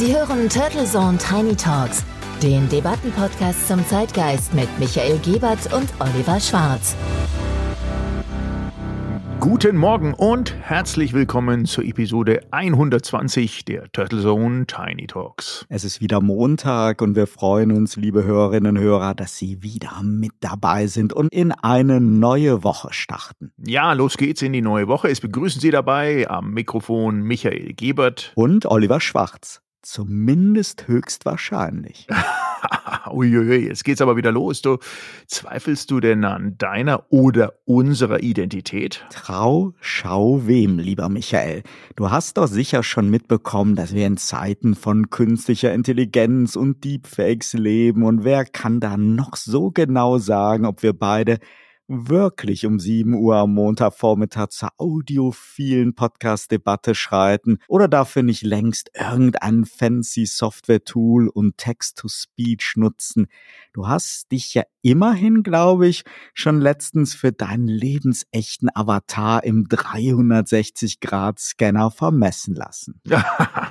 Sie hören Turtle Zone Tiny Talks, den Debattenpodcast zum Zeitgeist mit Michael Gebert und Oliver Schwarz. Guten Morgen und herzlich willkommen zur Episode 120 der Turtle Zone Tiny Talks. Es ist wieder Montag und wir freuen uns, liebe Hörerinnen und Hörer, dass Sie wieder mit dabei sind und in eine neue Woche starten. Ja, los geht's in die neue Woche. Es begrüßen Sie dabei am Mikrofon Michael Gebert und Oliver Schwarz. Zumindest höchstwahrscheinlich. Uiuiui, jetzt geht's aber wieder los. Du, zweifelst du denn an deiner oder unserer Identität? Trau, schau wem, lieber Michael. Du hast doch sicher schon mitbekommen, dass wir in Zeiten von künstlicher Intelligenz und Deepfakes leben und wer kann da noch so genau sagen, ob wir beide wirklich um 7 Uhr am Montagvormittag zur audiophilen Podcast-Debatte schreiten oder dafür nicht längst irgendein fancy Software-Tool und Text-to-Speech nutzen. Du hast dich ja immerhin, glaube ich, schon letztens für deinen lebensechten Avatar im 360-Grad-Scanner vermessen lassen. Ja,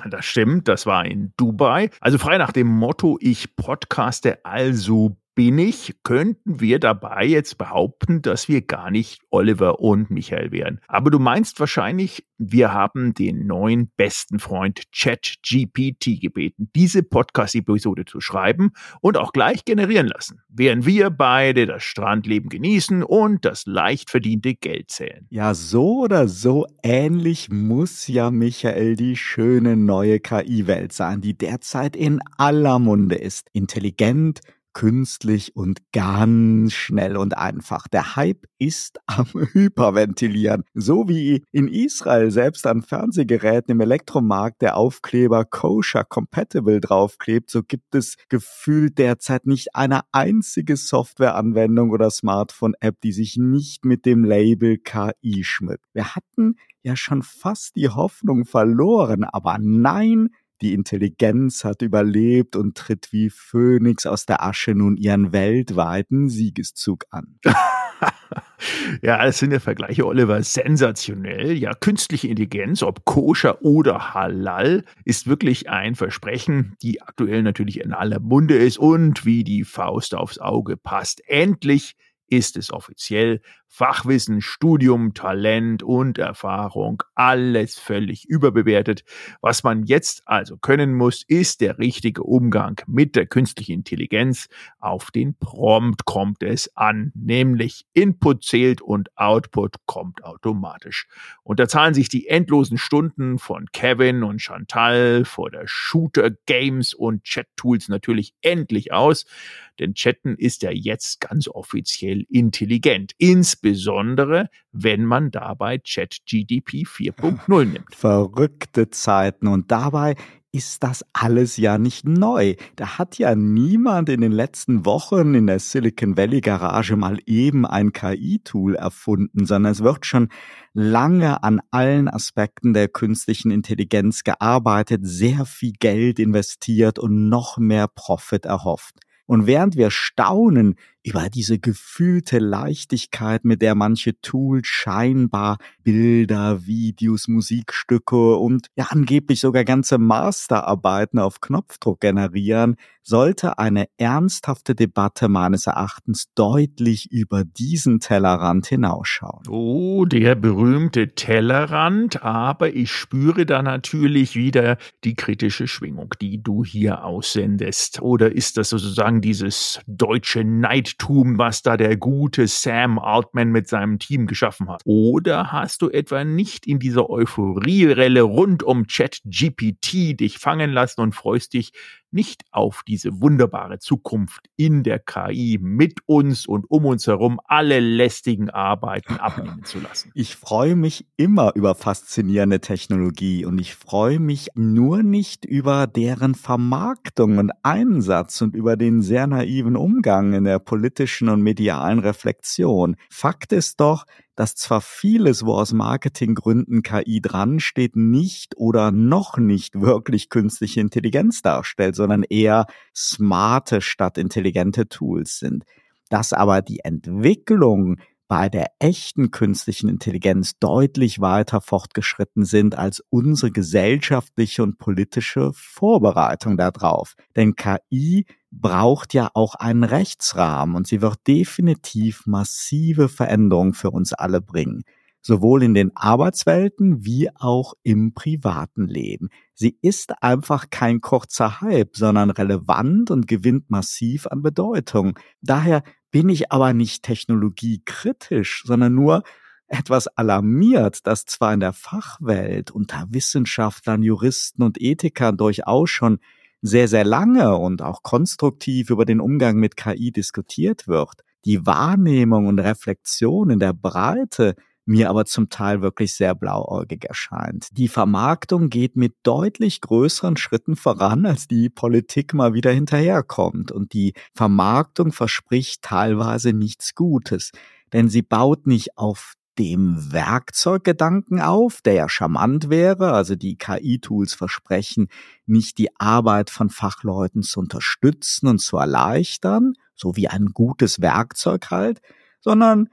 das stimmt. Das war in Dubai. Also frei nach dem Motto, ich podcaste also bin ich, könnten wir dabei jetzt behaupten, dass wir gar nicht Oliver und Michael wären. Aber du meinst wahrscheinlich, wir haben den neuen besten Freund ChatGPT gebeten, diese Podcast-Episode zu schreiben und auch gleich generieren lassen, während wir beide das Strandleben genießen und das leicht verdiente Geld zählen. Ja, so oder so ähnlich muss ja Michael die schöne neue KI-Welt sein, die derzeit in aller Munde ist. Intelligent, künstlich und ganz schnell und einfach. Der Hype ist am Hyperventilieren. So wie in Israel selbst an Fernsehgeräten im Elektromarkt der Aufkleber Kosher Compatible draufklebt, so gibt es gefühlt derzeit nicht eine einzige Softwareanwendung oder Smartphone-App, die sich nicht mit dem Label KI schmückt. Wir hatten ja schon fast die Hoffnung verloren, aber nein, die Intelligenz hat überlebt und tritt wie Phönix aus der Asche nun ihren weltweiten Siegeszug an. ja, das sind ja Vergleiche, Oliver, sensationell. Ja, künstliche Intelligenz, ob koscher oder halal, ist wirklich ein Versprechen, die aktuell natürlich in aller Munde ist und wie die Faust aufs Auge passt. Endlich ist es offiziell. Fachwissen, Studium, Talent und Erfahrung, alles völlig überbewertet. Was man jetzt also können muss, ist der richtige Umgang mit der künstlichen Intelligenz. Auf den Prompt kommt es an, nämlich Input zählt und Output kommt automatisch. Und da zahlen sich die endlosen Stunden von Kevin und Chantal vor der Shooter Games und Chat Tools natürlich endlich aus, denn Chatten ist ja jetzt ganz offiziell intelligent. Ins insbesondere wenn man dabei ChatGDP 4.0 nimmt. Verrückte Zeiten und dabei ist das alles ja nicht neu. Da hat ja niemand in den letzten Wochen in der Silicon Valley Garage mal eben ein KI-Tool erfunden, sondern es wird schon lange an allen Aspekten der künstlichen Intelligenz gearbeitet, sehr viel Geld investiert und noch mehr Profit erhofft. Und während wir staunen über diese gefühlte Leichtigkeit, mit der manche Tools scheinbar Bilder, Videos, Musikstücke und ja angeblich sogar ganze Masterarbeiten auf Knopfdruck generieren, sollte eine ernsthafte Debatte meines Erachtens deutlich über diesen Tellerrand hinausschauen. Oh, der berühmte Tellerrand, aber ich spüre da natürlich wieder die kritische Schwingung, die du hier aussendest. Oder ist das sozusagen dieses deutsche Neidtum, was da der gute Sam Altman mit seinem Team geschaffen hat? Oder hast du etwa nicht in dieser Euphoriewelle rund um ChatGPT dich fangen lassen und freust dich nicht auf diese wunderbare Zukunft in der KI mit uns und um uns herum alle lästigen Arbeiten abnehmen zu lassen. Ich freue mich immer über faszinierende Technologie und ich freue mich nur nicht über deren Vermarktung und Einsatz und über den sehr naiven Umgang in der politischen und medialen Reflexion. Fakt ist doch, dass zwar vieles, wo aus Marketinggründen KI dran steht, nicht oder noch nicht wirklich künstliche Intelligenz darstellt, sondern eher smarte statt intelligente Tools sind. Dass aber die Entwicklung bei der echten künstlichen Intelligenz deutlich weiter fortgeschritten sind als unsere gesellschaftliche und politische Vorbereitung darauf. Denn KI braucht ja auch einen Rechtsrahmen und sie wird definitiv massive Veränderungen für uns alle bringen sowohl in den Arbeitswelten wie auch im privaten Leben. Sie ist einfach kein kurzer Hype, sondern relevant und gewinnt massiv an Bedeutung. Daher bin ich aber nicht technologiekritisch, sondern nur etwas alarmiert, dass zwar in der Fachwelt unter Wissenschaftlern, Juristen und Ethikern durchaus schon sehr, sehr lange und auch konstruktiv über den Umgang mit KI diskutiert wird, die Wahrnehmung und Reflexion in der Breite mir aber zum Teil wirklich sehr blauäugig erscheint. Die Vermarktung geht mit deutlich größeren Schritten voran, als die Politik mal wieder hinterherkommt. Und die Vermarktung verspricht teilweise nichts Gutes, denn sie baut nicht auf dem Werkzeuggedanken auf, der ja charmant wäre. Also die KI-Tools versprechen, nicht die Arbeit von Fachleuten zu unterstützen und zu erleichtern, so wie ein gutes Werkzeug halt, sondern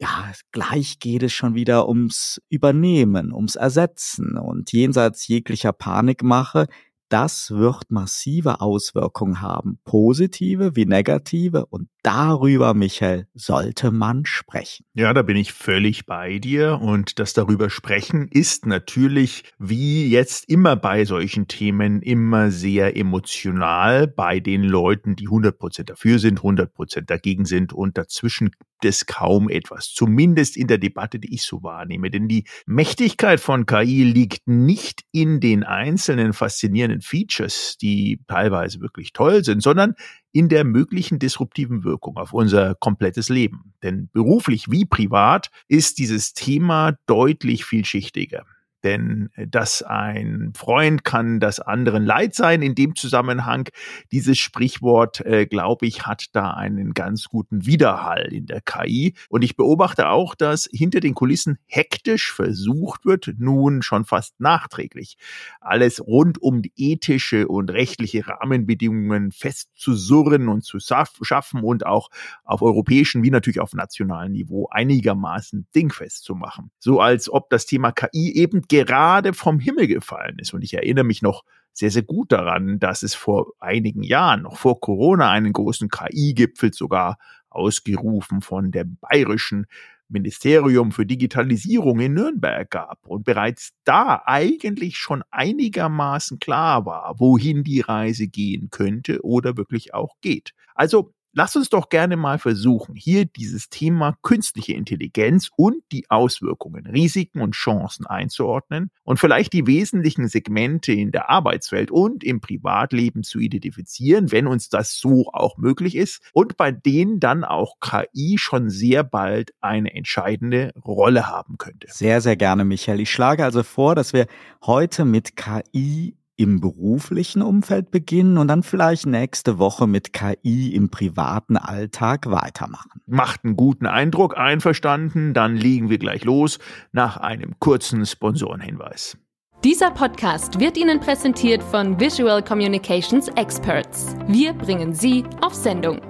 ja, gleich geht es schon wieder ums Übernehmen, ums Ersetzen und jenseits jeglicher Panikmache das wird massive Auswirkungen haben, positive wie negative. Und darüber, Michael, sollte man sprechen. Ja, da bin ich völlig bei dir. Und das darüber sprechen ist natürlich, wie jetzt immer bei solchen Themen, immer sehr emotional bei den Leuten, die 100% dafür sind, 100% dagegen sind. Und dazwischen gibt es kaum etwas. Zumindest in der Debatte, die ich so wahrnehme. Denn die Mächtigkeit von KI liegt nicht in den einzelnen faszinierenden Features, die teilweise wirklich toll sind, sondern in der möglichen disruptiven Wirkung auf unser komplettes Leben. Denn beruflich wie privat ist dieses Thema deutlich vielschichtiger. Denn äh, dass ein Freund kann das anderen Leid sein in dem Zusammenhang, dieses Sprichwort, äh, glaube ich, hat da einen ganz guten Widerhall in der KI. Und ich beobachte auch, dass hinter den Kulissen hektisch versucht wird, nun schon fast nachträglich, alles rund um die ethische und rechtliche Rahmenbedingungen festzusurren und zu schaffen und auch auf europäischen wie natürlich auf nationalem Niveau einigermaßen dingfest zu machen. So als ob das Thema KI eben gerade vom Himmel gefallen ist. Und ich erinnere mich noch sehr, sehr gut daran, dass es vor einigen Jahren, noch vor Corona, einen großen KI-Gipfel sogar ausgerufen von dem bayerischen Ministerium für Digitalisierung in Nürnberg gab und bereits da eigentlich schon einigermaßen klar war, wohin die Reise gehen könnte oder wirklich auch geht. Also Lass uns doch gerne mal versuchen, hier dieses Thema künstliche Intelligenz und die Auswirkungen, Risiken und Chancen einzuordnen und vielleicht die wesentlichen Segmente in der Arbeitswelt und im Privatleben zu identifizieren, wenn uns das so auch möglich ist und bei denen dann auch KI schon sehr bald eine entscheidende Rolle haben könnte. Sehr, sehr gerne, Michael. Ich schlage also vor, dass wir heute mit KI im beruflichen Umfeld beginnen und dann vielleicht nächste Woche mit KI im privaten Alltag weitermachen. Macht einen guten Eindruck, einverstanden, dann liegen wir gleich los nach einem kurzen Sponsorenhinweis. Dieser Podcast wird Ihnen präsentiert von Visual Communications Experts. Wir bringen Sie auf Sendung.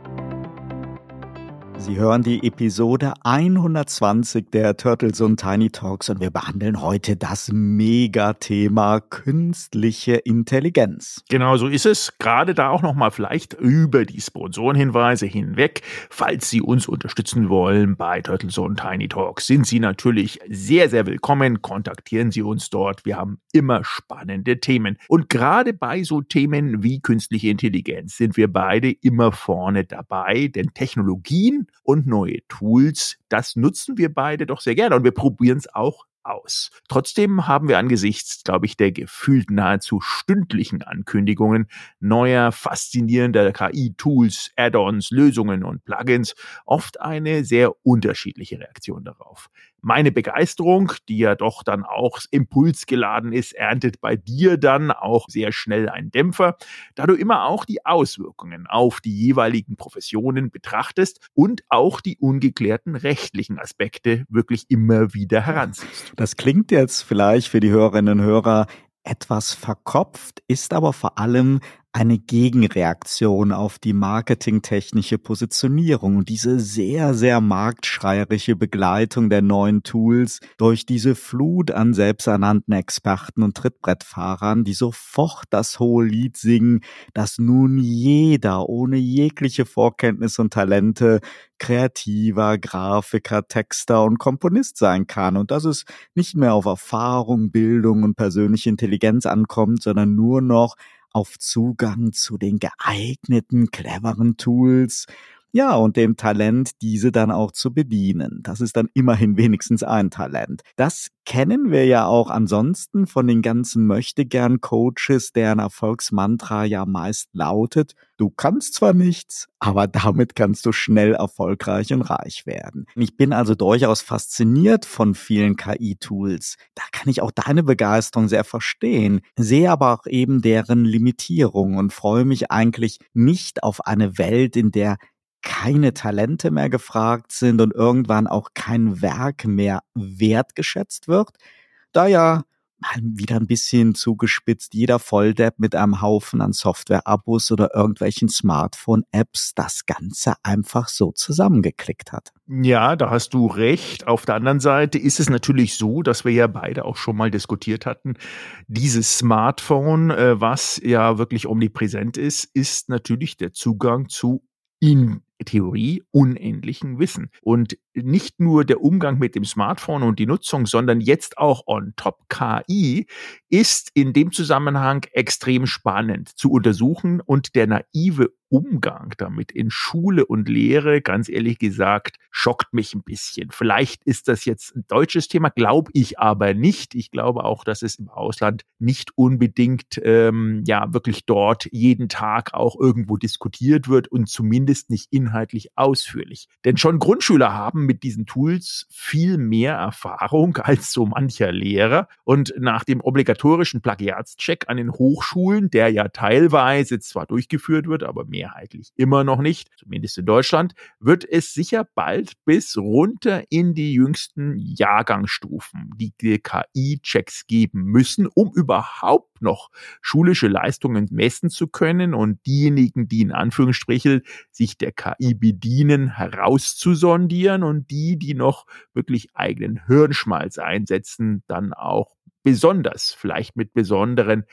Sie hören die Episode 120 der Turtles und Tiny Talks und wir behandeln heute das Megathema künstliche Intelligenz. Genau so ist es. Gerade da auch nochmal vielleicht über die Sponsorenhinweise hinweg. Falls Sie uns unterstützen wollen bei Turtles und Tiny Talks, sind Sie natürlich sehr, sehr willkommen. Kontaktieren Sie uns dort. Wir haben immer spannende Themen. Und gerade bei so Themen wie künstliche Intelligenz sind wir beide immer vorne dabei, denn Technologien und neue Tools, das nutzen wir beide doch sehr gerne und wir probieren es auch aus. Trotzdem haben wir angesichts, glaube ich, der gefühlt nahezu stündlichen Ankündigungen neuer, faszinierender KI-Tools, Add-ons, Lösungen und Plugins oft eine sehr unterschiedliche Reaktion darauf. Meine Begeisterung, die ja doch dann auch impulsgeladen ist, erntet bei dir dann auch sehr schnell einen Dämpfer, da du immer auch die Auswirkungen auf die jeweiligen Professionen betrachtest und auch die ungeklärten rechtlichen Aspekte wirklich immer wieder heranziehst. Das klingt jetzt vielleicht für die Hörerinnen und Hörer etwas verkopft, ist aber vor allem eine Gegenreaktion auf die marketingtechnische Positionierung und diese sehr, sehr marktschreierische Begleitung der neuen Tools durch diese Flut an selbsternannten Experten und Trittbrettfahrern, die sofort das hohe Lied singen, dass nun jeder ohne jegliche Vorkenntnis und Talente kreativer Grafiker, Texter und Komponist sein kann. Und dass es nicht mehr auf Erfahrung, Bildung und persönliche Intelligenz ankommt, sondern nur noch auf Zugang zu den geeigneten, cleveren Tools, ja, und dem Talent, diese dann auch zu bedienen. Das ist dann immerhin wenigstens ein Talent. Das kennen wir ja auch ansonsten von den ganzen Möchtegern-Coaches, deren Erfolgsmantra ja meist lautet, du kannst zwar nichts, aber damit kannst du schnell erfolgreich und reich werden. Ich bin also durchaus fasziniert von vielen KI-Tools. Da kann ich auch deine Begeisterung sehr verstehen, sehe aber auch eben deren Limitierung und freue mich eigentlich nicht auf eine Welt, in der keine Talente mehr gefragt sind und irgendwann auch kein Werk mehr wertgeschätzt wird, da ja mal wieder ein bisschen zugespitzt jeder Volldepp mit einem Haufen an Software-Abos oder irgendwelchen Smartphone-Apps das Ganze einfach so zusammengeklickt hat. Ja, da hast du recht. Auf der anderen Seite ist es natürlich so, dass wir ja beide auch schon mal diskutiert hatten. Dieses Smartphone, äh, was ja wirklich omnipräsent ist, ist natürlich der Zugang zu in Theorie unendlichen Wissen. Und nicht nur der Umgang mit dem Smartphone und die Nutzung, sondern jetzt auch on top KI ist in dem Zusammenhang extrem spannend zu untersuchen und der naive Umgang damit in Schule und Lehre, ganz ehrlich gesagt, schockt mich ein bisschen. Vielleicht ist das jetzt ein deutsches Thema, glaube ich aber nicht. Ich glaube auch, dass es im Ausland nicht unbedingt ähm, ja wirklich dort jeden Tag auch irgendwo diskutiert wird und zumindest nicht inhaltlich ausführlich. Denn schon Grundschüler haben mit diesen Tools viel mehr Erfahrung als so mancher Lehrer und nach dem obligatorischen Plagiatscheck an den Hochschulen, der ja teilweise zwar durchgeführt wird, aber mehr mehrheitlich. Immer noch nicht, zumindest in Deutschland, wird es sicher bald bis runter in die jüngsten Jahrgangsstufen die KI-Checks geben müssen, um überhaupt noch schulische Leistungen messen zu können und diejenigen, die in Anführungsstrichen sich der KI bedienen, herauszusondieren und die, die noch wirklich eigenen Hirnschmalz einsetzen, dann auch besonders, vielleicht mit besonderen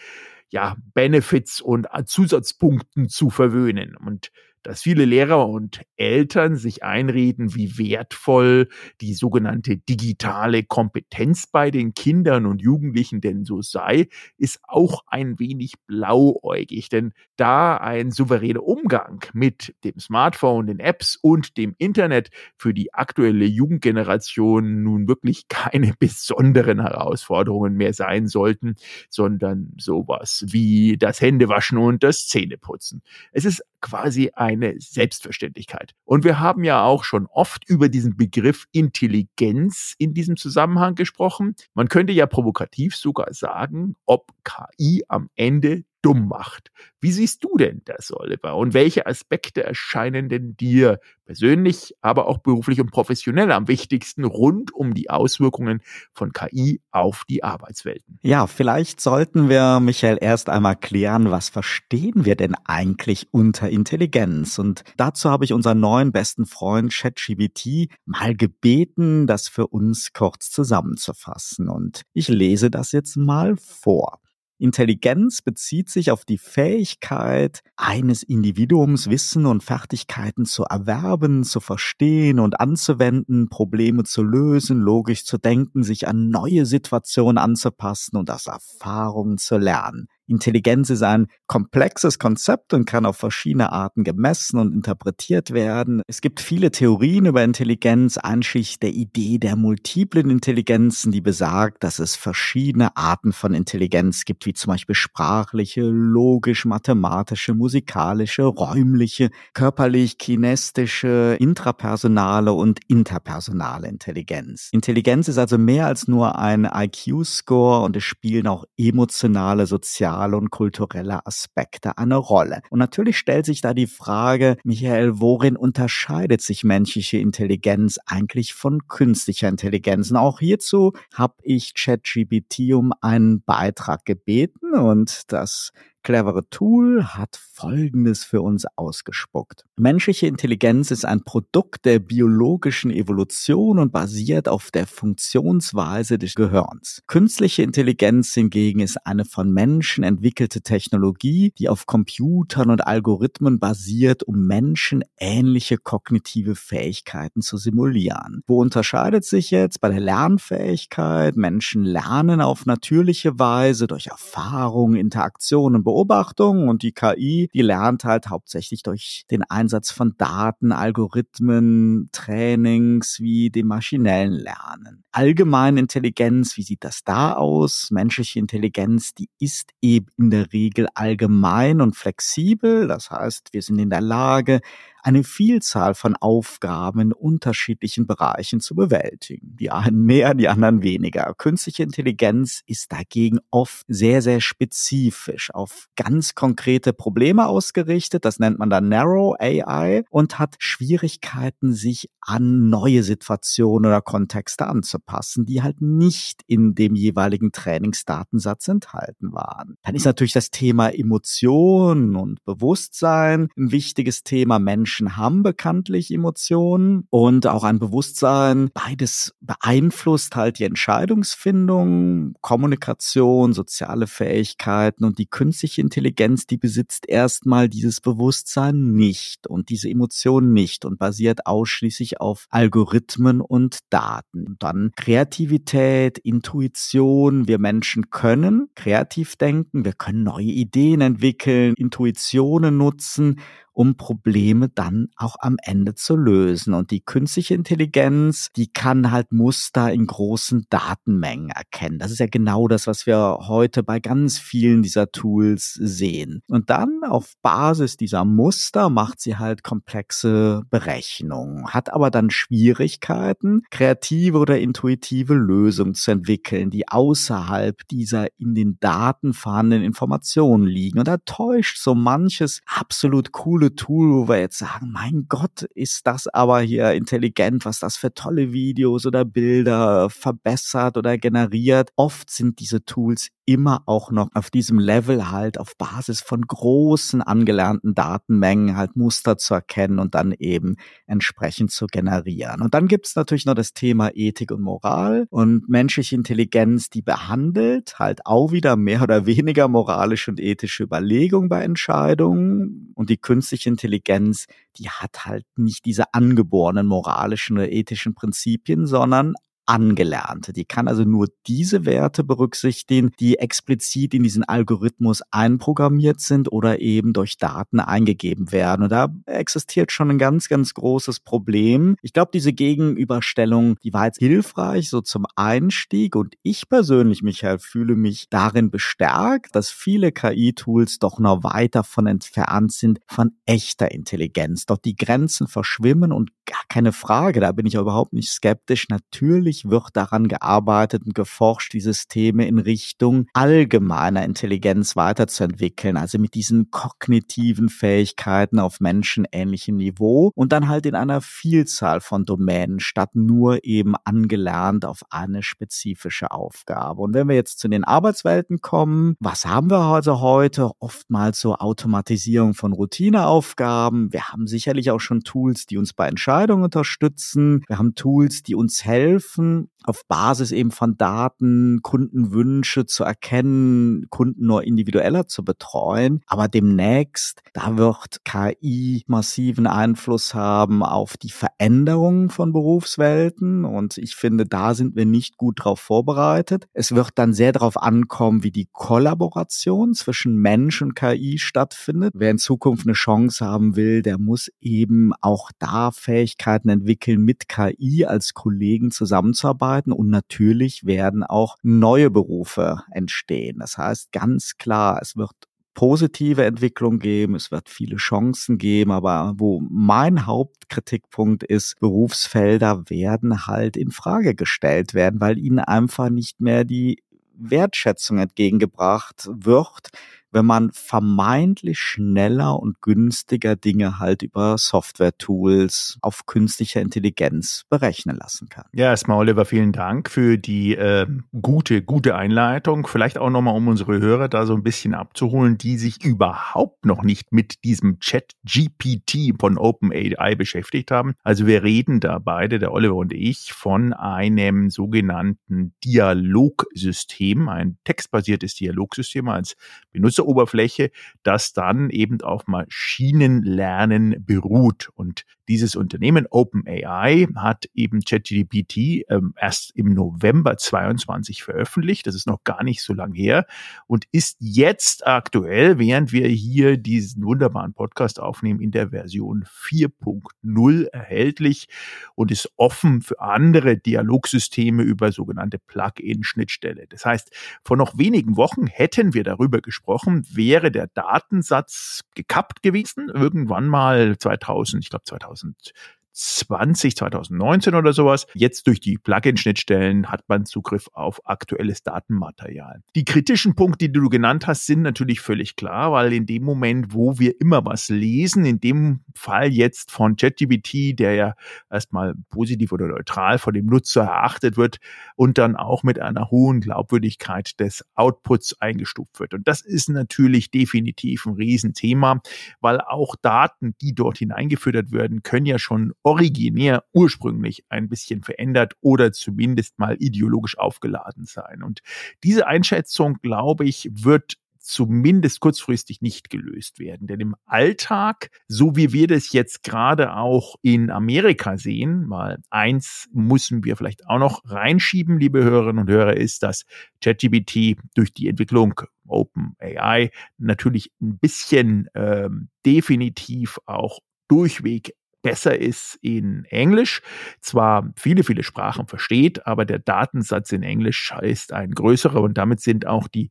ja, Benefits und Zusatzpunkten zu verwöhnen. Und dass viele Lehrer und Eltern sich einreden, wie wertvoll die sogenannte digitale Kompetenz bei den Kindern und Jugendlichen denn so sei, ist auch ein wenig blauäugig, denn da ein souveräner Umgang mit dem Smartphone, den Apps und dem Internet für die aktuelle Jugendgeneration nun wirklich keine besonderen Herausforderungen mehr sein sollten, sondern sowas wie das Händewaschen und das Zähneputzen. Es ist quasi eine Selbstverständlichkeit. Und wir haben ja auch schon oft über diesen Begriff Intelligenz in diesem Zusammenhang gesprochen. Man könnte ja provokativ sogar sagen, ob KI am Ende dumm macht. Wie siehst du denn das, Oliver? Und welche Aspekte erscheinen denn dir persönlich, aber auch beruflich und professionell am wichtigsten rund um die Auswirkungen von KI auf die Arbeitswelten? Ja, vielleicht sollten wir, Michael, erst einmal klären, was verstehen wir denn eigentlich unter Intelligenz? Und dazu habe ich unseren neuen besten Freund ChatGBT mal gebeten, das für uns kurz zusammenzufassen. Und ich lese das jetzt mal vor. Intelligenz bezieht sich auf die Fähigkeit eines Individuums, Wissen und Fertigkeiten zu erwerben, zu verstehen und anzuwenden, Probleme zu lösen, logisch zu denken, sich an neue Situationen anzupassen und aus Erfahrungen zu lernen. Intelligenz ist ein komplexes Konzept und kann auf verschiedene Arten gemessen und interpretiert werden. Es gibt viele Theorien über Intelligenz, einschließlich der Idee der multiplen Intelligenzen, die besagt, dass es verschiedene Arten von Intelligenz gibt, wie zum Beispiel sprachliche, logisch, mathematische, musikalische, räumliche, körperlich, kinestische, intrapersonale und interpersonale Intelligenz. Intelligenz ist also mehr als nur ein IQ-Score und es spielen auch emotionale, soziale und kulturelle Aspekte eine Rolle. Und natürlich stellt sich da die Frage, Michael, worin unterscheidet sich menschliche Intelligenz eigentlich von künstlicher Intelligenz? Und auch hierzu habe ich ChatGPT um einen Beitrag gebeten und das clevere Tool hat Folgendes für uns ausgespuckt. Menschliche Intelligenz ist ein Produkt der biologischen Evolution und basiert auf der Funktionsweise des Gehirns. Künstliche Intelligenz hingegen ist eine von Menschen entwickelte Technologie, die auf Computern und Algorithmen basiert, um menschenähnliche kognitive Fähigkeiten zu simulieren. Wo unterscheidet sich jetzt bei der Lernfähigkeit? Menschen lernen auf natürliche Weise durch Erfahrung, Interaktion Beobachtung und die KI, die lernt halt hauptsächlich durch den Einsatz von Daten, Algorithmen, Trainings wie dem maschinellen Lernen. Allgemeine Intelligenz, wie sieht das da aus? Menschliche Intelligenz, die ist eben in der Regel allgemein und flexibel. Das heißt, wir sind in der Lage, eine Vielzahl von Aufgaben in unterschiedlichen Bereichen zu bewältigen. Die einen mehr, die anderen weniger. Künstliche Intelligenz ist dagegen oft sehr, sehr spezifisch auf ganz konkrete Probleme ausgerichtet. Das nennt man dann Narrow AI und hat Schwierigkeiten, sich an neue Situationen oder Kontexte anzupassen, die halt nicht in dem jeweiligen Trainingsdatensatz enthalten waren. Dann ist natürlich das Thema Emotionen und Bewusstsein ein wichtiges Thema. Menschen Menschen haben bekanntlich Emotionen und auch ein Bewusstsein. Beides beeinflusst halt die Entscheidungsfindung, Kommunikation, soziale Fähigkeiten und die künstliche Intelligenz, die besitzt erstmal dieses Bewusstsein nicht und diese Emotionen nicht und basiert ausschließlich auf Algorithmen und Daten. Und dann Kreativität, Intuition. Wir Menschen können kreativ denken, wir können neue Ideen entwickeln, Intuitionen nutzen um Probleme dann auch am Ende zu lösen. Und die künstliche Intelligenz, die kann halt Muster in großen Datenmengen erkennen. Das ist ja genau das, was wir heute bei ganz vielen dieser Tools sehen. Und dann auf Basis dieser Muster macht sie halt komplexe Berechnungen, hat aber dann Schwierigkeiten, kreative oder intuitive Lösungen zu entwickeln, die außerhalb dieser in den Daten vorhandenen Informationen liegen. Und da täuscht so manches absolut coole Tool, wo wir jetzt sagen, mein Gott, ist das aber hier intelligent, was das für tolle Videos oder Bilder verbessert oder generiert. Oft sind diese Tools immer auch noch auf diesem Level halt auf Basis von großen angelernten Datenmengen halt Muster zu erkennen und dann eben entsprechend zu generieren. Und dann gibt es natürlich noch das Thema Ethik und Moral und menschliche Intelligenz, die behandelt halt auch wieder mehr oder weniger moralische und ethische Überlegungen bei Entscheidungen und die künstliche Intelligenz, die hat halt nicht diese angeborenen moralischen oder ethischen Prinzipien, sondern Angelernte. Die kann also nur diese Werte berücksichtigen, die explizit in diesen Algorithmus einprogrammiert sind oder eben durch Daten eingegeben werden. Und da existiert schon ein ganz, ganz großes Problem. Ich glaube, diese Gegenüberstellung, die war jetzt hilfreich, so zum Einstieg. Und ich persönlich, Michael, fühle mich darin bestärkt, dass viele KI-Tools doch noch weit davon entfernt sind von echter Intelligenz. Doch die Grenzen verschwimmen und gar keine Frage, da bin ich überhaupt nicht skeptisch. Natürlich wird daran gearbeitet und geforscht, die Systeme in Richtung allgemeiner Intelligenz weiterzuentwickeln, also mit diesen kognitiven Fähigkeiten auf menschenähnlichem Niveau und dann halt in einer Vielzahl von Domänen statt nur eben angelernt auf eine spezifische Aufgabe. Und wenn wir jetzt zu den Arbeitswelten kommen, was haben wir also heute? Oftmals so Automatisierung von Routineaufgaben. Wir haben sicherlich auch schon Tools, die uns bei Entscheidungen Entscheidungen unterstützen. Wir haben Tools, die uns helfen, auf Basis eben von Daten Kundenwünsche zu erkennen, Kunden nur individueller zu betreuen. Aber demnächst, da wird KI massiven Einfluss haben auf die Veränderung von Berufswelten. Und ich finde, da sind wir nicht gut drauf vorbereitet. Es wird dann sehr darauf ankommen, wie die Kollaboration zwischen Mensch und KI stattfindet. Wer in Zukunft eine Chance haben will, der muss eben auch da Fähigkeiten entwickeln, mit KI als Kollegen zusammenzuarbeiten. Und natürlich werden auch neue Berufe entstehen. Das heißt ganz klar, es wird positive Entwicklung geben, es wird viele Chancen geben, aber wo mein Hauptkritikpunkt ist, Berufsfelder werden halt in Frage gestellt werden, weil ihnen einfach nicht mehr die Wertschätzung entgegengebracht wird, wenn man vermeintlich schneller und günstiger Dinge halt über Software-Tools auf künstlicher Intelligenz berechnen lassen kann. Ja, erstmal Oliver, vielen Dank für die äh, gute, gute Einleitung. Vielleicht auch nochmal, um unsere Hörer da so ein bisschen abzuholen, die sich überhaupt noch nicht mit diesem Chat GPT von OpenAI beschäftigt haben. Also wir reden da beide, der Oliver und ich, von einem sogenannten Dialogsystem, ein textbasiertes Dialogsystem als Benutzer Benutzeroberfläche, das dann eben auf Maschinenlernen beruht. Und dieses Unternehmen OpenAI hat eben ChatGPT ähm, erst im November 22 veröffentlicht. Das ist noch gar nicht so lang her und ist jetzt aktuell, während wir hier diesen wunderbaren Podcast aufnehmen, in der Version 4.0 erhältlich und ist offen für andere Dialogsysteme über sogenannte Plugin-Schnittstelle. Das heißt, vor noch wenigen Wochen hätten wir darüber gesprochen, wäre der Datensatz gekappt gewesen, irgendwann mal 2000, ich glaube 2000 2000 2020, 2019 oder sowas. Jetzt durch die Plugin-Schnittstellen hat man Zugriff auf aktuelles Datenmaterial. Die kritischen Punkte, die du genannt hast, sind natürlich völlig klar, weil in dem Moment, wo wir immer was lesen, in dem Fall jetzt von ChatGPT, der ja erstmal positiv oder neutral von dem Nutzer erachtet wird und dann auch mit einer hohen Glaubwürdigkeit des Outputs eingestuft wird. Und das ist natürlich definitiv ein Riesenthema, weil auch Daten, die dort hineingefüttert werden, können ja schon originär ursprünglich ein bisschen verändert oder zumindest mal ideologisch aufgeladen sein. Und diese Einschätzung, glaube ich, wird zumindest kurzfristig nicht gelöst werden. Denn im Alltag, so wie wir das jetzt gerade auch in Amerika sehen, weil eins müssen wir vielleicht auch noch reinschieben, liebe Hörerinnen und Hörer, ist, dass ChatGPT durch die Entwicklung OpenAI natürlich ein bisschen ähm, definitiv auch durchweg besser ist in Englisch, zwar viele, viele Sprachen versteht, aber der Datensatz in Englisch ist ein größerer und damit sind auch die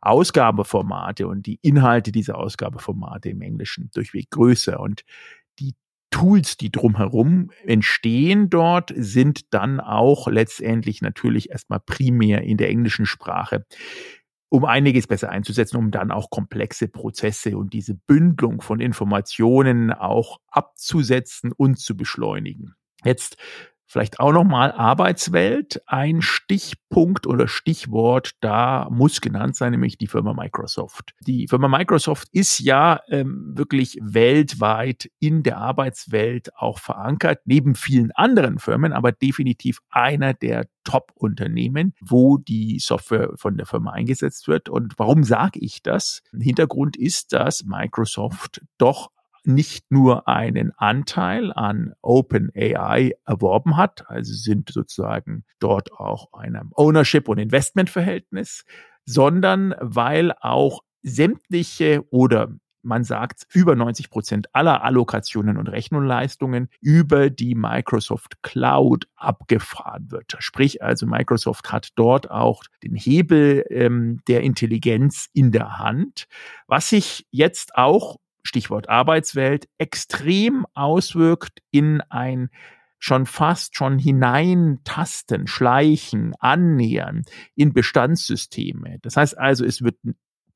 Ausgabeformate und die Inhalte dieser Ausgabeformate im Englischen durchweg größer und die Tools, die drumherum entstehen dort, sind dann auch letztendlich natürlich erstmal primär in der englischen Sprache um einiges besser einzusetzen, um dann auch komplexe Prozesse und diese Bündelung von Informationen auch abzusetzen und zu beschleunigen. Jetzt Vielleicht auch nochmal Arbeitswelt. Ein Stichpunkt oder Stichwort da muss genannt sein, nämlich die Firma Microsoft. Die Firma Microsoft ist ja ähm, wirklich weltweit in der Arbeitswelt auch verankert, neben vielen anderen Firmen, aber definitiv einer der Top-Unternehmen, wo die Software von der Firma eingesetzt wird. Und warum sage ich das? Hintergrund ist, dass Microsoft doch nicht nur einen Anteil an OpenAI erworben hat, also sind sozusagen dort auch einem Ownership- und Investmentverhältnis, sondern weil auch sämtliche oder man sagt, über 90 Prozent aller Allokationen und Rechnungsleistungen über die Microsoft Cloud abgefahren wird. Sprich also, Microsoft hat dort auch den Hebel ähm, der Intelligenz in der Hand, was sich jetzt auch Stichwort Arbeitswelt, extrem auswirkt in ein schon fast schon hineintasten, schleichen, annähern in Bestandssysteme. Das heißt also, es wird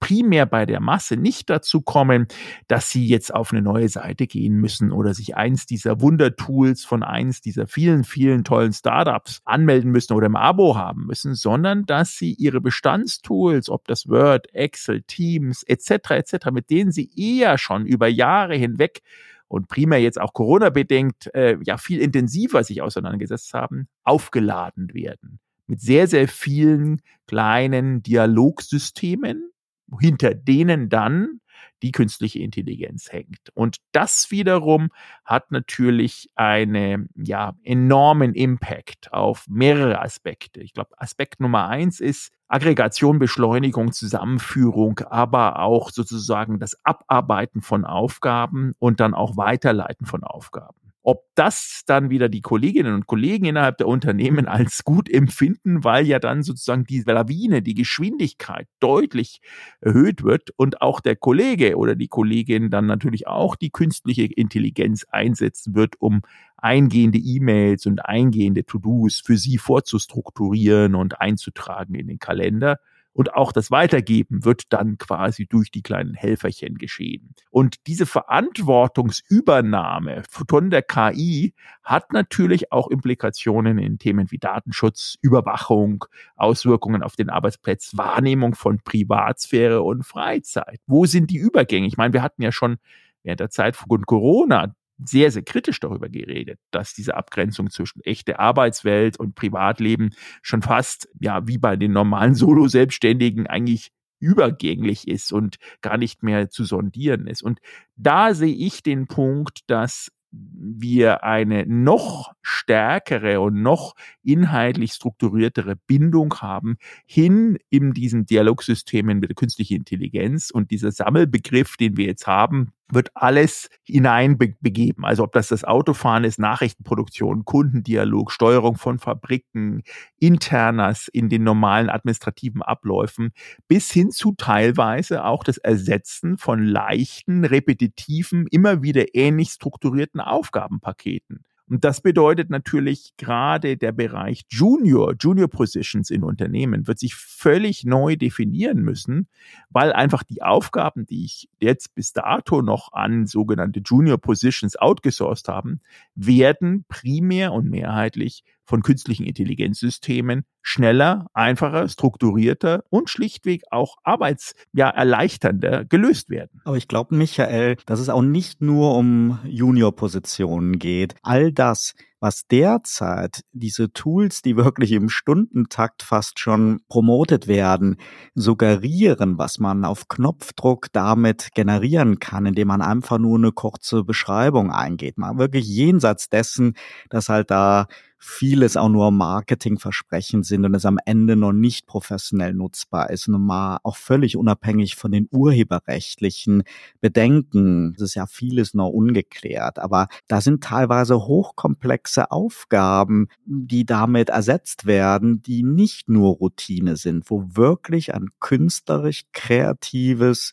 primär bei der Masse nicht dazu kommen, dass sie jetzt auf eine neue Seite gehen müssen oder sich eins dieser Wundertools von eins dieser vielen, vielen tollen Startups anmelden müssen oder im Abo haben müssen, sondern dass sie ihre Bestandstools, ob das Word, Excel, Teams etc. etc., mit denen sie eher schon über Jahre hinweg und primär jetzt auch Corona-bedingt äh, ja viel intensiver sich auseinandergesetzt haben, aufgeladen werden. Mit sehr, sehr vielen kleinen Dialogsystemen, hinter denen dann die künstliche Intelligenz hängt. Und das wiederum hat natürlich einen ja, enormen Impact auf mehrere Aspekte. Ich glaube, Aspekt Nummer eins ist Aggregation, Beschleunigung, Zusammenführung, aber auch sozusagen das Abarbeiten von Aufgaben und dann auch Weiterleiten von Aufgaben. Ob das dann wieder die Kolleginnen und Kollegen innerhalb der Unternehmen als gut empfinden, weil ja dann sozusagen die Lawine, die Geschwindigkeit deutlich erhöht wird und auch der Kollege oder die Kollegin dann natürlich auch die künstliche Intelligenz einsetzen wird, um eingehende E-Mails und eingehende To-Dos für sie vorzustrukturieren und einzutragen in den Kalender und auch das Weitergeben wird dann quasi durch die kleinen Helferchen geschehen. Und diese Verantwortungsübernahme von der KI hat natürlich auch Implikationen in Themen wie Datenschutz, Überwachung, Auswirkungen auf den Arbeitsplatz, Wahrnehmung von Privatsphäre und Freizeit. Wo sind die Übergänge? Ich meine, wir hatten ja schon während der Zeit von Corona sehr, sehr kritisch darüber geredet, dass diese Abgrenzung zwischen echte Arbeitswelt und Privatleben schon fast, ja, wie bei den normalen Solo-Selbstständigen eigentlich übergänglich ist und gar nicht mehr zu sondieren ist. Und da sehe ich den Punkt, dass wir eine noch stärkere und noch inhaltlich strukturiertere Bindung haben hin in diesen Dialogsystemen mit der künstlichen Intelligenz und dieser Sammelbegriff, den wir jetzt haben, wird alles hineinbegeben. Also ob das das Autofahren ist, Nachrichtenproduktion, Kundendialog, Steuerung von Fabriken, Internas in den normalen administrativen Abläufen, bis hin zu teilweise auch das Ersetzen von leichten, repetitiven, immer wieder ähnlich strukturierten Aufgabenpaketen. Und das bedeutet natürlich gerade der Bereich Junior, Junior Positions in Unternehmen wird sich völlig neu definieren müssen, weil einfach die Aufgaben, die ich jetzt bis dato noch an sogenannte Junior Positions outgesourced haben, werden primär und mehrheitlich von künstlichen Intelligenzsystemen schneller, einfacher, strukturierter und schlichtweg auch arbeitserleichternder ja, gelöst werden. Aber ich glaube, Michael, dass es auch nicht nur um Junior-Positionen geht. All das, was derzeit diese Tools, die wirklich im Stundentakt fast schon promotet werden, suggerieren, was man auf Knopfdruck damit generieren kann, indem man einfach nur eine kurze Beschreibung eingeht. Mal wirklich jenseits dessen, dass halt da vieles auch nur Marketingversprechen sind und es am Ende noch nicht professionell nutzbar ist und mal auch völlig unabhängig von den urheberrechtlichen Bedenken. Es ist ja vieles noch ungeklärt, aber da sind teilweise hochkomplexe Aufgaben, die damit ersetzt werden, die nicht nur Routine sind, wo wirklich ein künstlerisch kreatives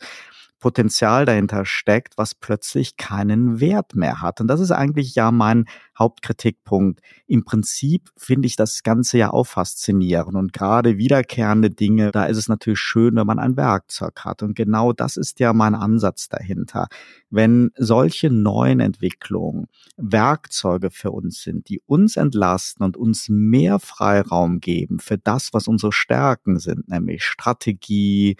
Potenzial dahinter steckt, was plötzlich keinen Wert mehr hat. Und das ist eigentlich ja mein Hauptkritikpunkt. Im Prinzip finde ich das Ganze ja auch faszinierend und gerade wiederkehrende Dinge, da ist es natürlich schön, wenn man ein Werkzeug hat. Und genau das ist ja mein Ansatz dahinter. Wenn solche neuen Entwicklungen Werkzeuge für uns sind, die uns entlasten und uns mehr Freiraum geben für das, was unsere Stärken sind, nämlich Strategie,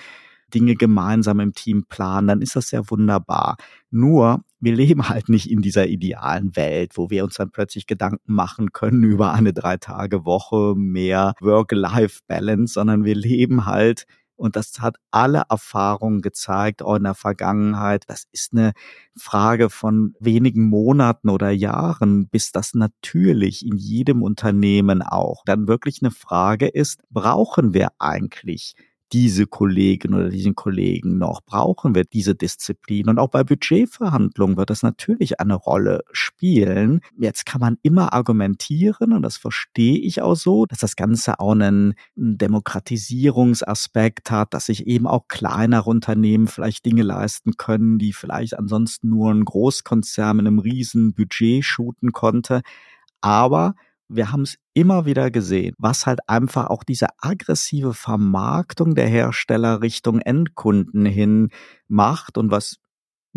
Dinge gemeinsam im Team planen, dann ist das ja wunderbar. Nur, wir leben halt nicht in dieser idealen Welt, wo wir uns dann plötzlich Gedanken machen können über eine Drei-Tage-Woche, mehr Work-Life-Balance, sondern wir leben halt und das hat alle Erfahrungen gezeigt, auch in der Vergangenheit. Das ist eine Frage von wenigen Monaten oder Jahren, bis das natürlich in jedem Unternehmen auch dann wirklich eine Frage ist, brauchen wir eigentlich diese Kollegin oder diesen Kollegen noch? Brauchen wir diese Disziplin? Und auch bei Budgetverhandlungen wird das natürlich eine Rolle spielen. Jetzt kann man immer argumentieren, und das verstehe ich auch so, dass das Ganze auch einen Demokratisierungsaspekt hat, dass sich eben auch kleinere Unternehmen vielleicht Dinge leisten können, die vielleicht ansonsten nur ein Großkonzern mit einem riesen Budget shooten konnte. Aber wir haben es immer wieder gesehen, was halt einfach auch diese aggressive Vermarktung der Hersteller Richtung Endkunden hin macht und was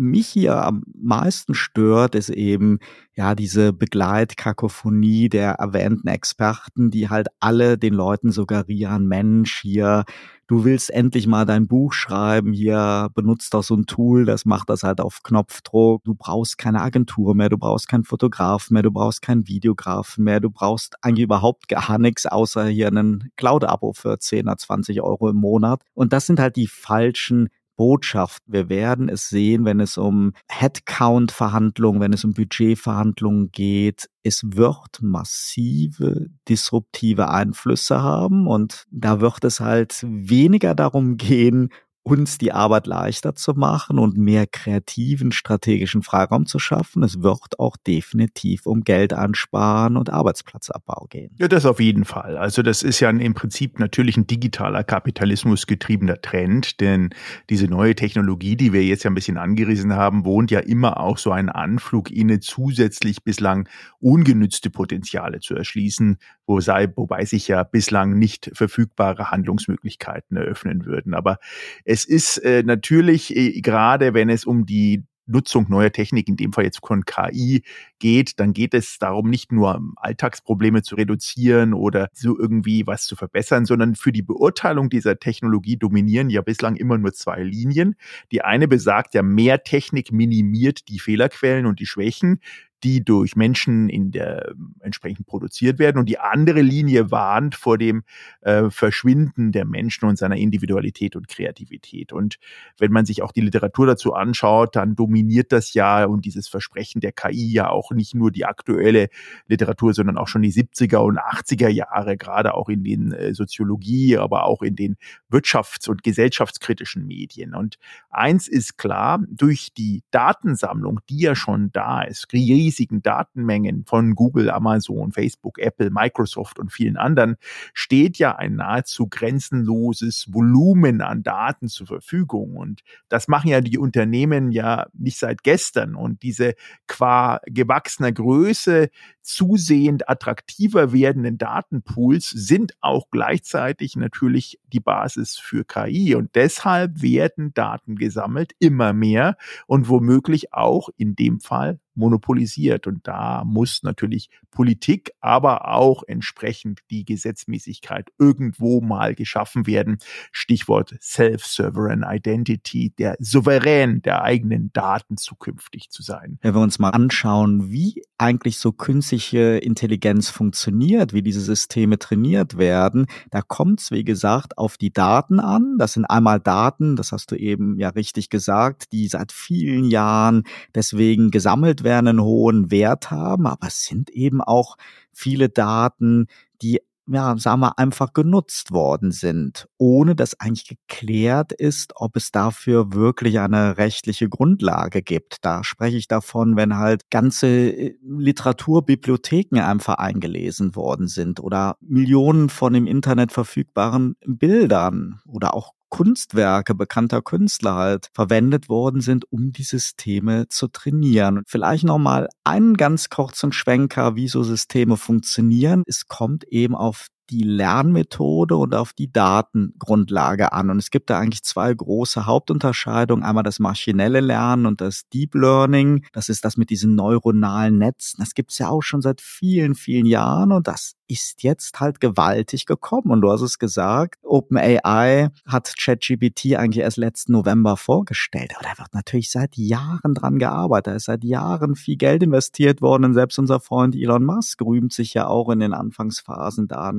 mich hier am meisten stört, ist eben ja diese Begleitkakophonie der erwähnten Experten, die halt alle den Leuten suggerieren, Mensch, hier, du willst endlich mal dein Buch schreiben, hier benutzt doch so ein Tool, das macht das halt auf Knopfdruck. Du brauchst keine Agentur mehr, du brauchst keinen Fotografen mehr, du brauchst keinen Videografen mehr, du brauchst eigentlich überhaupt gar nichts, außer hier einen Cloud-Abo für 10 oder 20 Euro im Monat. Und das sind halt die falschen Botschaft. Wir werden es sehen, wenn es um Headcount-Verhandlungen, wenn es um Budgetverhandlungen geht. Es wird massive disruptive Einflüsse haben und da wird es halt weniger darum gehen, uns die Arbeit leichter zu machen und mehr kreativen strategischen Freiraum zu schaffen. Es wird auch definitiv um Geld ansparen und Arbeitsplatzabbau gehen. Ja, das auf jeden Fall. Also das ist ja im Prinzip natürlich ein digitaler Kapitalismus getriebener Trend, denn diese neue Technologie, die wir jetzt ja ein bisschen angerissen haben, wohnt ja immer auch so einen Anflug inne, zusätzlich bislang ungenützte Potenziale zu erschließen, wo sei, wobei sich ja bislang nicht verfügbare Handlungsmöglichkeiten eröffnen würden. Aber es ist äh, natürlich, äh, gerade wenn es um die Nutzung neuer Technik, in dem Fall jetzt von KI geht, dann geht es darum, nicht nur Alltagsprobleme zu reduzieren oder so irgendwie was zu verbessern, sondern für die Beurteilung dieser Technologie dominieren ja bislang immer nur zwei Linien. Die eine besagt ja, mehr Technik minimiert die Fehlerquellen und die Schwächen die durch Menschen in der entsprechend produziert werden. Und die andere Linie warnt vor dem äh, Verschwinden der Menschen und seiner Individualität und Kreativität. Und wenn man sich auch die Literatur dazu anschaut, dann dominiert das ja und dieses Versprechen der KI ja auch nicht nur die aktuelle Literatur, sondern auch schon die 70er und 80er Jahre, gerade auch in den äh, Soziologie, aber auch in den wirtschafts- und gesellschaftskritischen Medien. Und eins ist klar, durch die Datensammlung, die ja schon da ist, riesigen Datenmengen von Google, Amazon, Facebook, Apple, Microsoft und vielen anderen steht ja ein nahezu grenzenloses Volumen an Daten zur Verfügung. Und das machen ja die Unternehmen ja nicht seit gestern. Und diese qua gewachsener Größe zusehend attraktiver werdenden Datenpools sind auch gleichzeitig natürlich die Basis für KI. Und deshalb werden Daten gesammelt, immer mehr und womöglich auch in dem Fall monopolisiert. Und da muss natürlich Politik, aber auch entsprechend die Gesetzmäßigkeit irgendwo mal geschaffen werden. Stichwort Self-Sovereign Identity, der Souverän der eigenen Daten zukünftig zu sein. Wenn wir uns mal anschauen, wie eigentlich so künstliche Intelligenz funktioniert, wie diese Systeme trainiert werden, da kommt es, wie gesagt, auf die Daten an. Das sind einmal Daten, das hast du eben ja richtig gesagt, die seit vielen Jahren deswegen gesammelt werden, einen hohen Wert haben, aber es sind eben auch viele Daten, die ja, sagen wir, einfach genutzt worden sind, ohne dass eigentlich geklärt ist, ob es dafür wirklich eine rechtliche Grundlage gibt. Da spreche ich davon, wenn halt ganze äh, Literaturbibliotheken einfach eingelesen worden sind oder Millionen von im Internet verfügbaren Bildern oder auch Kunstwerke bekannter Künstler halt verwendet worden sind, um die Systeme zu trainieren. Vielleicht nochmal einen ganz kurzen Schwenker, wie so Systeme funktionieren. Es kommt eben auf die Lernmethode und auf die Datengrundlage an. Und es gibt da eigentlich zwei große Hauptunterscheidungen. Einmal das maschinelle Lernen und das Deep Learning. Das ist das mit diesen neuronalen Netzen. Das gibt es ja auch schon seit vielen, vielen Jahren und das ist jetzt halt gewaltig gekommen. Und du hast es gesagt, OpenAI hat ChatGPT eigentlich erst letzten November vorgestellt. Aber da wird natürlich seit Jahren dran gearbeitet. Da ist seit Jahren viel Geld investiert worden. Und selbst unser Freund Elon Musk rühmt sich ja auch in den Anfangsphasen da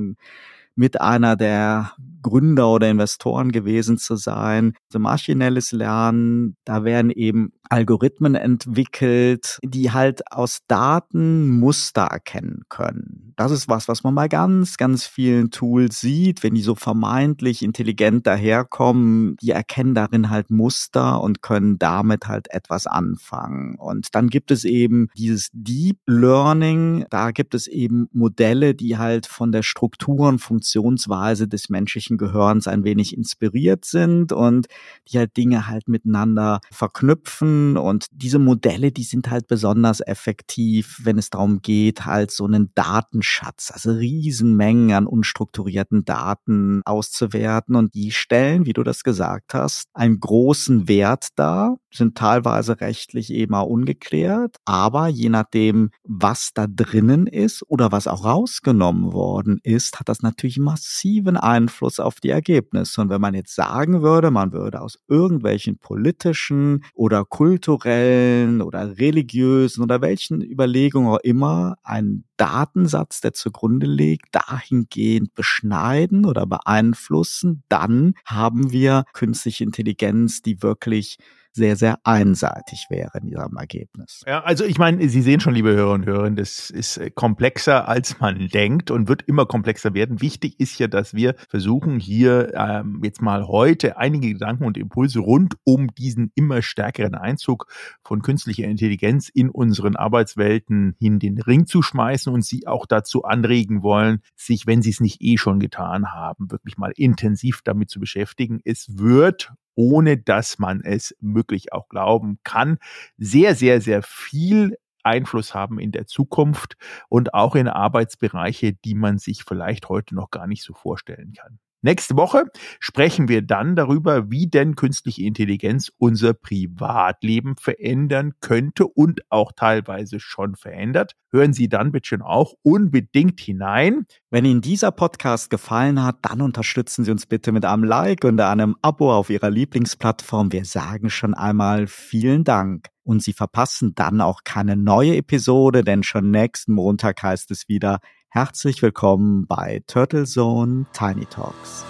mit einer der Gründer oder Investoren gewesen zu sein. So maschinelles Lernen, da werden eben Algorithmen entwickelt, die halt aus Daten Muster erkennen können. Das ist was, was man bei ganz, ganz vielen Tools sieht, wenn die so vermeintlich intelligent daherkommen, die erkennen darin halt Muster und können damit halt etwas anfangen. Und dann gibt es eben dieses Deep Learning, da gibt es eben Modelle, die halt von der Struktur und Funktionsweise des menschlichen Gehirns ein wenig inspiriert sind und die halt Dinge halt miteinander verknüpfen. Und diese Modelle, die sind halt besonders effektiv, wenn es darum geht, halt so einen Datenschatz, also Riesenmengen an unstrukturierten Daten auszuwerten. Und die stellen, wie du das gesagt hast, einen großen Wert dar, sind teilweise rechtlich eben auch ungeklärt, aber je nachdem, was da drinnen ist oder was auch rausgenommen worden ist, hat das natürlich massiven Einfluss auf die Ergebnisse. Und wenn man jetzt sagen würde, man würde aus irgendwelchen politischen oder kulturellen oder religiösen oder welchen Überlegungen auch immer einen Datensatz, der zugrunde liegt, dahingehend beschneiden oder beeinflussen, dann haben wir künstliche Intelligenz, die wirklich sehr, sehr einseitig wäre in ihrem Ergebnis. Ja, also ich meine, Sie sehen schon, liebe Hörer und Hörer, das ist äh, komplexer, als man denkt und wird immer komplexer werden. Wichtig ist ja, dass wir versuchen, hier ähm, jetzt mal heute einige Gedanken und Impulse rund um diesen immer stärkeren Einzug von künstlicher Intelligenz in unseren Arbeitswelten hin den Ring zu schmeißen und Sie auch dazu anregen wollen, sich, wenn Sie es nicht eh schon getan haben, wirklich mal intensiv damit zu beschäftigen. Es wird ohne dass man es möglich auch glauben kann, sehr, sehr, sehr viel Einfluss haben in der Zukunft und auch in Arbeitsbereiche, die man sich vielleicht heute noch gar nicht so vorstellen kann. Nächste Woche sprechen wir dann darüber, wie denn künstliche Intelligenz unser Privatleben verändern könnte und auch teilweise schon verändert. Hören Sie dann bitte schon auch unbedingt hinein. Wenn Ihnen dieser Podcast gefallen hat, dann unterstützen Sie uns bitte mit einem Like und einem Abo auf Ihrer Lieblingsplattform. Wir sagen schon einmal vielen Dank. Und Sie verpassen dann auch keine neue Episode, denn schon nächsten Montag heißt es wieder Herzlich willkommen bei Turtle Zone Tiny Talks.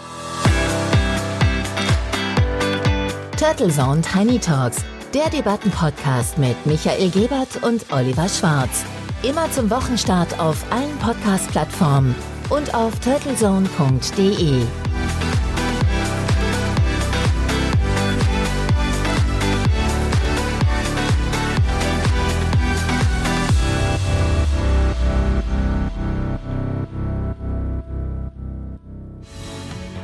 Turtle Zone Tiny Talks, der Debattenpodcast mit Michael Gebert und Oliver Schwarz. Immer zum Wochenstart auf allen Podcast-Plattformen und auf turtlezone.de.